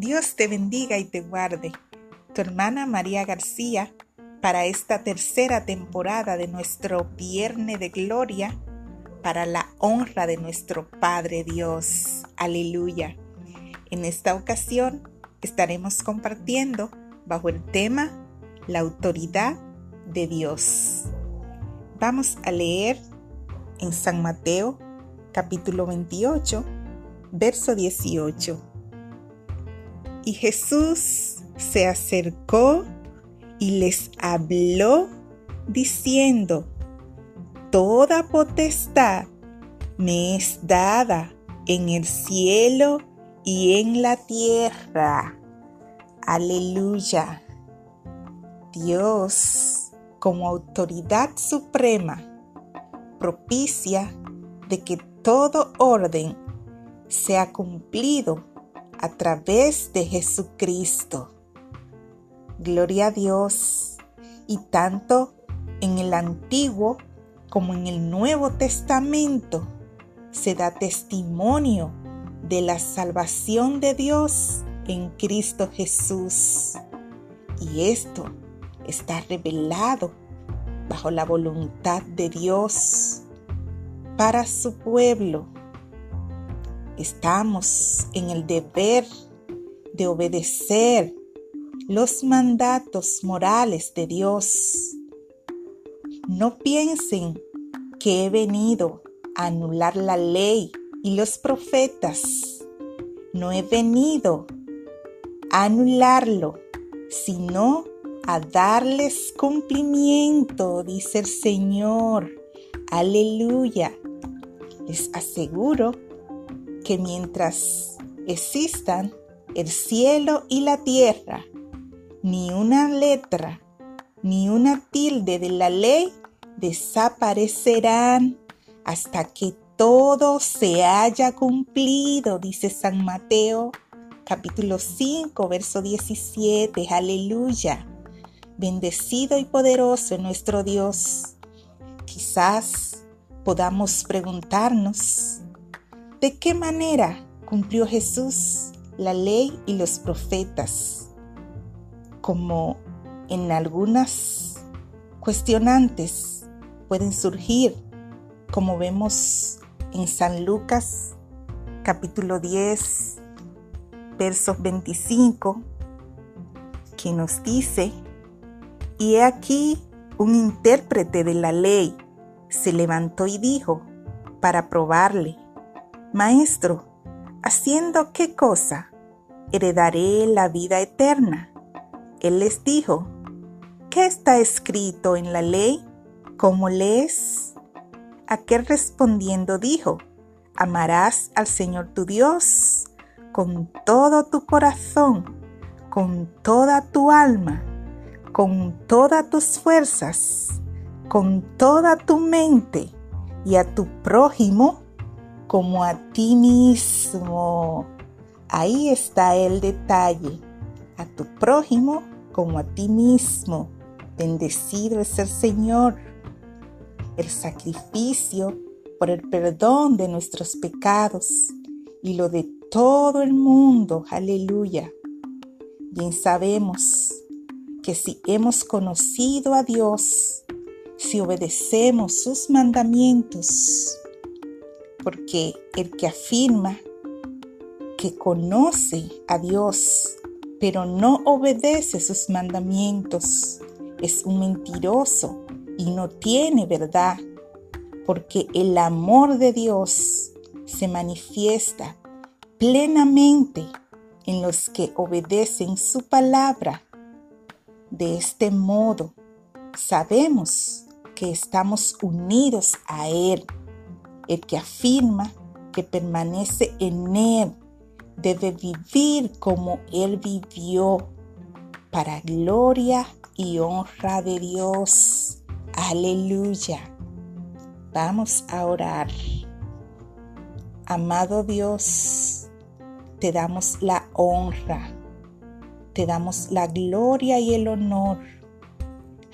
Dios te bendiga y te guarde. Tu hermana María García para esta tercera temporada de nuestro Viernes de Gloria para la honra de nuestro Padre Dios. Aleluya. En esta ocasión estaremos compartiendo bajo el tema La autoridad de Dios. Vamos a leer en San Mateo capítulo 28, verso 18. Y Jesús se acercó y les habló diciendo, Toda potestad me es dada en el cielo y en la tierra. Aleluya. Dios, como autoridad suprema, propicia de que todo orden sea cumplido a través de Jesucristo. Gloria a Dios. Y tanto en el Antiguo como en el Nuevo Testamento se da testimonio de la salvación de Dios en Cristo Jesús. Y esto está revelado bajo la voluntad de Dios para su pueblo estamos en el deber de obedecer los mandatos morales de Dios. No piensen que he venido a anular la ley y los profetas. No he venido a anularlo, sino a darles cumplimiento, dice el Señor. Aleluya. Les aseguro que mientras existan el cielo y la tierra, ni una letra, ni una tilde de la ley desaparecerán hasta que todo se haya cumplido, dice San Mateo capítulo 5, verso 17. Aleluya. Bendecido y poderoso nuestro Dios. Quizás podamos preguntarnos, ¿De qué manera cumplió Jesús la ley y los profetas? Como en algunas cuestionantes pueden surgir, como vemos en San Lucas capítulo 10, versos 25, que nos dice, y he aquí un intérprete de la ley se levantó y dijo, para probarle, Maestro, ¿haciendo qué cosa? Heredaré la vida eterna. Él les dijo, ¿qué está escrito en la ley? ¿Cómo lees? Aquel respondiendo dijo, amarás al Señor tu Dios con todo tu corazón, con toda tu alma, con todas tus fuerzas, con toda tu mente y a tu prójimo como a ti mismo. Ahí está el detalle. A tu prójimo como a ti mismo. Bendecido es el Señor. El sacrificio por el perdón de nuestros pecados y lo de todo el mundo. Aleluya. Bien sabemos que si hemos conocido a Dios, si obedecemos sus mandamientos, porque el que afirma que conoce a Dios, pero no obedece sus mandamientos, es un mentiroso y no tiene verdad, porque el amor de Dios se manifiesta plenamente en los que obedecen su palabra. De este modo, sabemos que estamos unidos a Él el que afirma que permanece en Él debe vivir como Él vivió, para gloria y honra de Dios. Aleluya. Vamos a orar. Amado Dios, te damos la honra, te damos la gloria y el honor.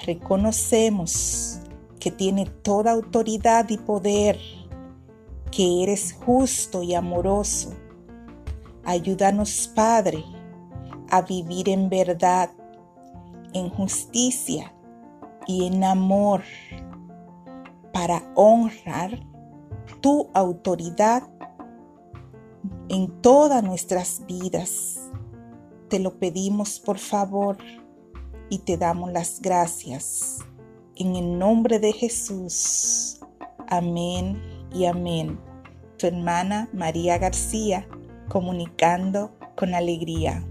Reconocemos que tiene toda autoridad y poder que eres justo y amoroso. Ayúdanos, Padre, a vivir en verdad, en justicia y en amor para honrar tu autoridad en todas nuestras vidas. Te lo pedimos por favor y te damos las gracias. En el nombre de Jesús. Amén y amén. Tu hermana María García, comunicando con alegría.